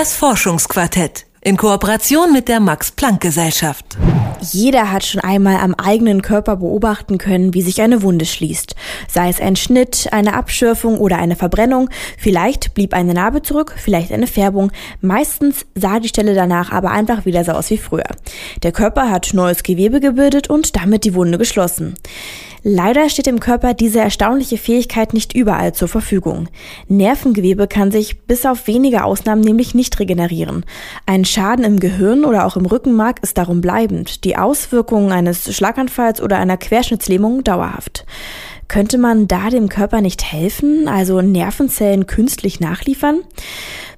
Das Forschungsquartett in Kooperation mit der Max Planck Gesellschaft. Jeder hat schon einmal am eigenen Körper beobachten können, wie sich eine Wunde schließt. Sei es ein Schnitt, eine Abschürfung oder eine Verbrennung. Vielleicht blieb eine Narbe zurück, vielleicht eine Färbung. Meistens sah die Stelle danach aber einfach wieder so aus wie früher. Der Körper hat neues Gewebe gebildet und damit die Wunde geschlossen. Leider steht dem Körper diese erstaunliche Fähigkeit nicht überall zur Verfügung. Nervengewebe kann sich bis auf wenige Ausnahmen nämlich nicht regenerieren. Ein Schaden im Gehirn oder auch im Rückenmark ist darum bleibend, die Auswirkungen eines Schlaganfalls oder einer Querschnittslähmung dauerhaft. Könnte man da dem Körper nicht helfen, also Nervenzellen künstlich nachliefern?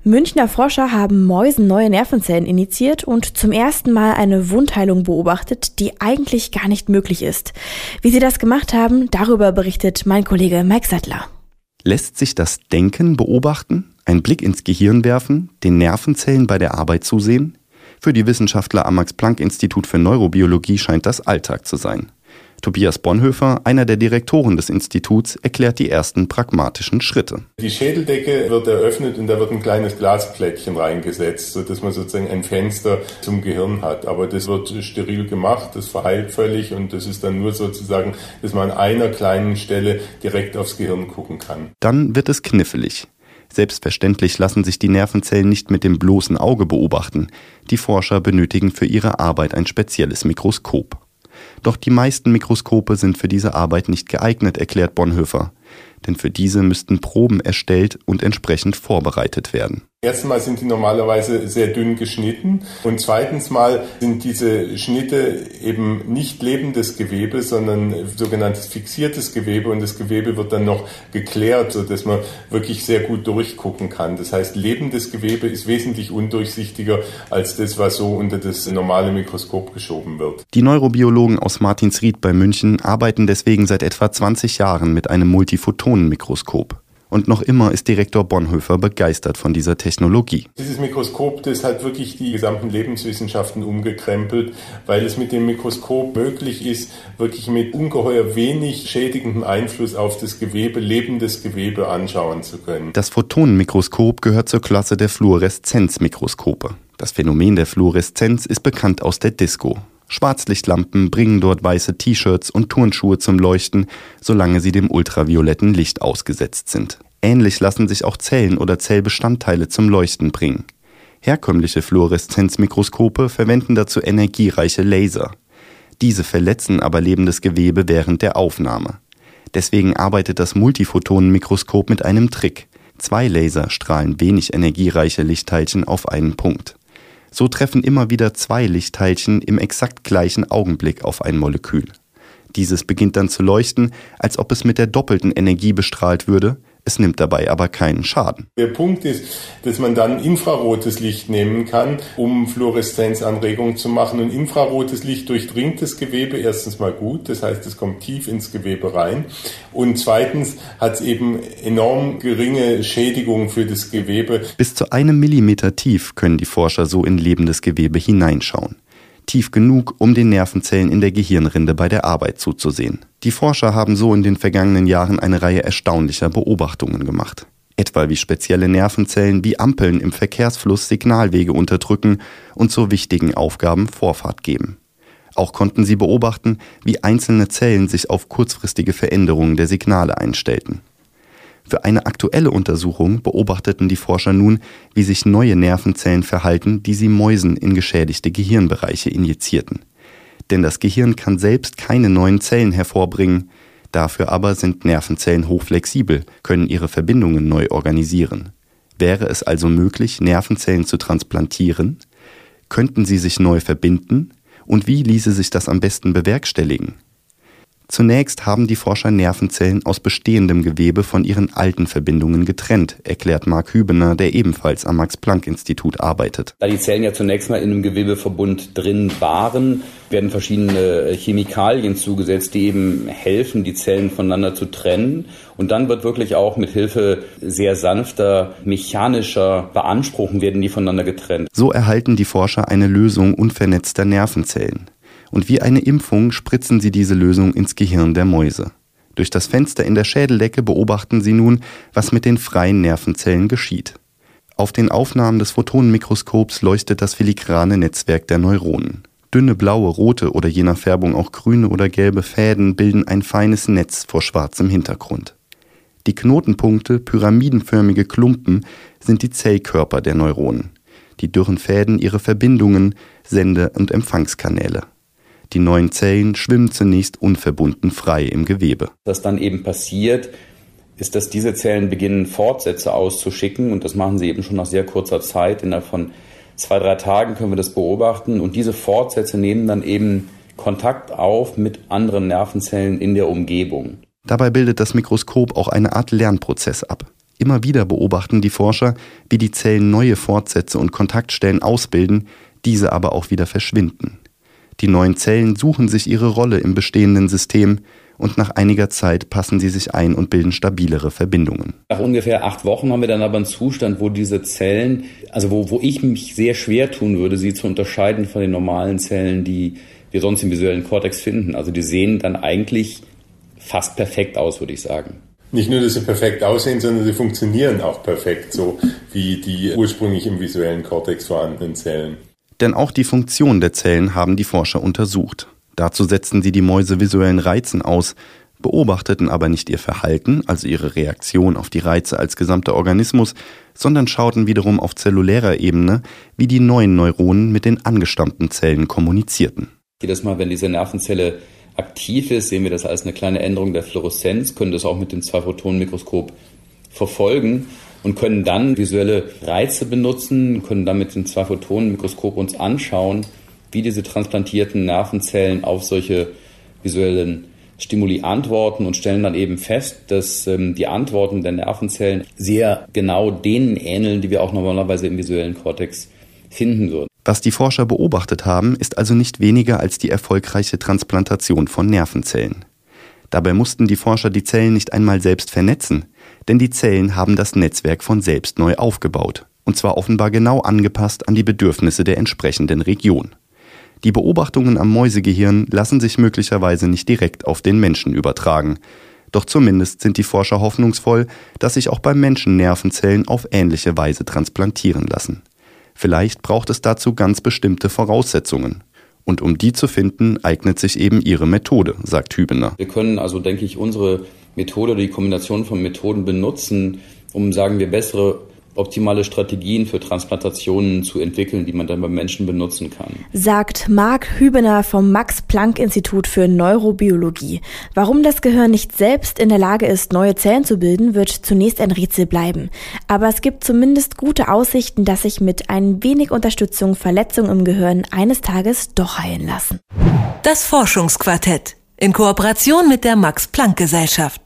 Münchner Forscher haben Mäusen neue Nervenzellen initiiert und zum ersten Mal eine Wundheilung beobachtet, die eigentlich gar nicht möglich ist. Wie sie das gemacht haben, darüber berichtet mein Kollege Mike Sattler. Lässt sich das Denken beobachten, einen Blick ins Gehirn werfen, den Nervenzellen bei der Arbeit zusehen? Für die Wissenschaftler am Max Planck Institut für Neurobiologie scheint das Alltag zu sein. Tobias Bonhoeffer, einer der Direktoren des Instituts, erklärt die ersten pragmatischen Schritte. Die Schädeldecke wird eröffnet und da wird ein kleines Glasplättchen reingesetzt, sodass man sozusagen ein Fenster zum Gehirn hat. Aber das wird steril gemacht, das verheilt völlig und das ist dann nur sozusagen, dass man an einer kleinen Stelle direkt aufs Gehirn gucken kann. Dann wird es knifflig. Selbstverständlich lassen sich die Nervenzellen nicht mit dem bloßen Auge beobachten. Die Forscher benötigen für ihre Arbeit ein spezielles Mikroskop. Doch die meisten Mikroskope sind für diese Arbeit nicht geeignet, erklärt Bonhoeffer denn für diese müssten Proben erstellt und entsprechend vorbereitet werden. Erstens mal sind die normalerweise sehr dünn geschnitten und zweitens mal sind diese Schnitte eben nicht lebendes Gewebe, sondern sogenanntes fixiertes Gewebe und das Gewebe wird dann noch geklärt, sodass man wirklich sehr gut durchgucken kann. Das heißt, lebendes Gewebe ist wesentlich undurchsichtiger als das, was so unter das normale Mikroskop geschoben wird. Die Neurobiologen aus Martinsried bei München arbeiten deswegen seit etwa 20 Jahren mit einem Multiphoton Elektronenmikroskop. Und noch immer ist Direktor Bonhoeffer begeistert von dieser Technologie. Dieses Mikroskop, das hat wirklich die gesamten Lebenswissenschaften umgekrempelt, weil es mit dem Mikroskop möglich ist, wirklich mit ungeheuer wenig schädigendem Einfluss auf das Gewebe, lebendes Gewebe anschauen zu können. Das Photonenmikroskop gehört zur Klasse der Fluoreszenzmikroskope. Das Phänomen der Fluoreszenz ist bekannt aus der Disco. Schwarzlichtlampen bringen dort weiße T-Shirts und Turnschuhe zum Leuchten, solange sie dem ultravioletten Licht ausgesetzt sind. Ähnlich lassen sich auch Zellen oder Zellbestandteile zum Leuchten bringen. Herkömmliche Fluoreszenzmikroskope verwenden dazu energiereiche Laser. Diese verletzen aber lebendes Gewebe während der Aufnahme. Deswegen arbeitet das Multiphotonenmikroskop mit einem Trick. Zwei Laser strahlen wenig energiereiche Lichtteilchen auf einen Punkt. So treffen immer wieder zwei Lichtteilchen im exakt gleichen Augenblick auf ein Molekül. Dieses beginnt dann zu leuchten, als ob es mit der doppelten Energie bestrahlt würde, es nimmt dabei aber keinen Schaden. Der Punkt ist, dass man dann infrarotes Licht nehmen kann, um Fluoreszenzanregungen zu machen. Und infrarotes Licht durchdringt das Gewebe erstens mal gut, das heißt, es kommt tief ins Gewebe rein. Und zweitens hat es eben enorm geringe Schädigungen für das Gewebe. Bis zu einem Millimeter tief können die Forscher so in lebendes Gewebe hineinschauen tief genug, um den Nervenzellen in der Gehirnrinde bei der Arbeit zuzusehen. Die Forscher haben so in den vergangenen Jahren eine Reihe erstaunlicher Beobachtungen gemacht. Etwa wie spezielle Nervenzellen wie Ampeln im Verkehrsfluss Signalwege unterdrücken und zu wichtigen Aufgaben Vorfahrt geben. Auch konnten sie beobachten, wie einzelne Zellen sich auf kurzfristige Veränderungen der Signale einstellten. Für eine aktuelle Untersuchung beobachteten die Forscher nun, wie sich neue Nervenzellen verhalten, die sie Mäusen in geschädigte Gehirnbereiche injizierten. Denn das Gehirn kann selbst keine neuen Zellen hervorbringen, dafür aber sind Nervenzellen hochflexibel, können ihre Verbindungen neu organisieren. Wäre es also möglich, Nervenzellen zu transplantieren? Könnten sie sich neu verbinden? Und wie ließe sich das am besten bewerkstelligen? Zunächst haben die Forscher Nervenzellen aus bestehendem Gewebe von ihren alten Verbindungen getrennt, erklärt Mark Hübener, der ebenfalls am Max-Planck-Institut arbeitet. Da die Zellen ja zunächst mal in einem Gewebeverbund drin waren, werden verschiedene Chemikalien zugesetzt, die eben helfen, die Zellen voneinander zu trennen. Und dann wird wirklich auch mit Hilfe sehr sanfter mechanischer Beanspruchen werden die voneinander getrennt. So erhalten die Forscher eine Lösung unvernetzter Nervenzellen und wie eine Impfung spritzen sie diese Lösung ins Gehirn der Mäuse. Durch das Fenster in der Schädeldecke beobachten sie nun, was mit den freien Nervenzellen geschieht. Auf den Aufnahmen des Photonenmikroskops leuchtet das filigrane Netzwerk der Neuronen. Dünne blaue, rote oder je nach Färbung auch grüne oder gelbe Fäden bilden ein feines Netz vor schwarzem Hintergrund. Die Knotenpunkte, pyramidenförmige Klumpen, sind die Zellkörper der Neuronen. Die dürren Fäden ihre Verbindungen, Sende- und Empfangskanäle. Die neuen Zellen schwimmen zunächst unverbunden frei im Gewebe. Was dann eben passiert, ist, dass diese Zellen beginnen, Fortsätze auszuschicken und das machen sie eben schon nach sehr kurzer Zeit. Innerhalb von zwei, drei Tagen können wir das beobachten und diese Fortsätze nehmen dann eben Kontakt auf mit anderen Nervenzellen in der Umgebung. Dabei bildet das Mikroskop auch eine Art Lernprozess ab. Immer wieder beobachten die Forscher, wie die Zellen neue Fortsätze und Kontaktstellen ausbilden, diese aber auch wieder verschwinden. Die neuen Zellen suchen sich ihre Rolle im bestehenden System und nach einiger Zeit passen sie sich ein und bilden stabilere Verbindungen. Nach ungefähr acht Wochen haben wir dann aber einen Zustand, wo diese Zellen, also wo, wo ich mich sehr schwer tun würde, sie zu unterscheiden von den normalen Zellen, die wir sonst im visuellen Kortex finden. Also die sehen dann eigentlich fast perfekt aus, würde ich sagen. Nicht nur, dass sie perfekt aussehen, sondern sie funktionieren auch perfekt, so wie die ursprünglich im visuellen Kortex vorhandenen Zellen. Denn auch die Funktion der Zellen haben die Forscher untersucht. Dazu setzten sie die Mäuse visuellen Reizen aus, beobachteten aber nicht ihr Verhalten, also ihre Reaktion auf die Reize als gesamter Organismus, sondern schauten wiederum auf zellulärer Ebene, wie die neuen Neuronen mit den angestammten Zellen kommunizierten. Jedes Mal, wenn diese Nervenzelle aktiv ist, sehen wir das als eine kleine Änderung der Fluoreszenz, können das auch mit dem Zwei-Photonen-Mikroskop verfolgen und können dann visuelle Reize benutzen, können dann mit dem Zwei-Photonen-Mikroskop uns anschauen, wie diese transplantierten Nervenzellen auf solche visuellen Stimuli antworten und stellen dann eben fest, dass ähm, die Antworten der Nervenzellen sehr genau denen ähneln, die wir auch normalerweise im visuellen Kortex finden würden. Was die Forscher beobachtet haben, ist also nicht weniger als die erfolgreiche Transplantation von Nervenzellen. Dabei mussten die Forscher die Zellen nicht einmal selbst vernetzen, denn die Zellen haben das Netzwerk von selbst neu aufgebaut, und zwar offenbar genau angepasst an die Bedürfnisse der entsprechenden Region. Die Beobachtungen am Mäusegehirn lassen sich möglicherweise nicht direkt auf den Menschen übertragen, doch zumindest sind die Forscher hoffnungsvoll, dass sich auch beim Menschen Nervenzellen auf ähnliche Weise transplantieren lassen. Vielleicht braucht es dazu ganz bestimmte Voraussetzungen. Und um die zu finden, eignet sich eben ihre Methode, sagt Hübener. Wir können also, denke ich, unsere Methode oder die Kombination von Methoden benutzen, um, sagen wir, bessere optimale Strategien für Transplantationen zu entwickeln, die man dann beim Menschen benutzen kann. Sagt Marc Hübener vom Max-Planck-Institut für Neurobiologie. Warum das Gehirn nicht selbst in der Lage ist, neue Zellen zu bilden, wird zunächst ein Rätsel bleiben. Aber es gibt zumindest gute Aussichten, dass sich mit ein wenig Unterstützung Verletzungen im Gehirn eines Tages doch heilen lassen. Das Forschungsquartett in Kooperation mit der Max-Planck-Gesellschaft.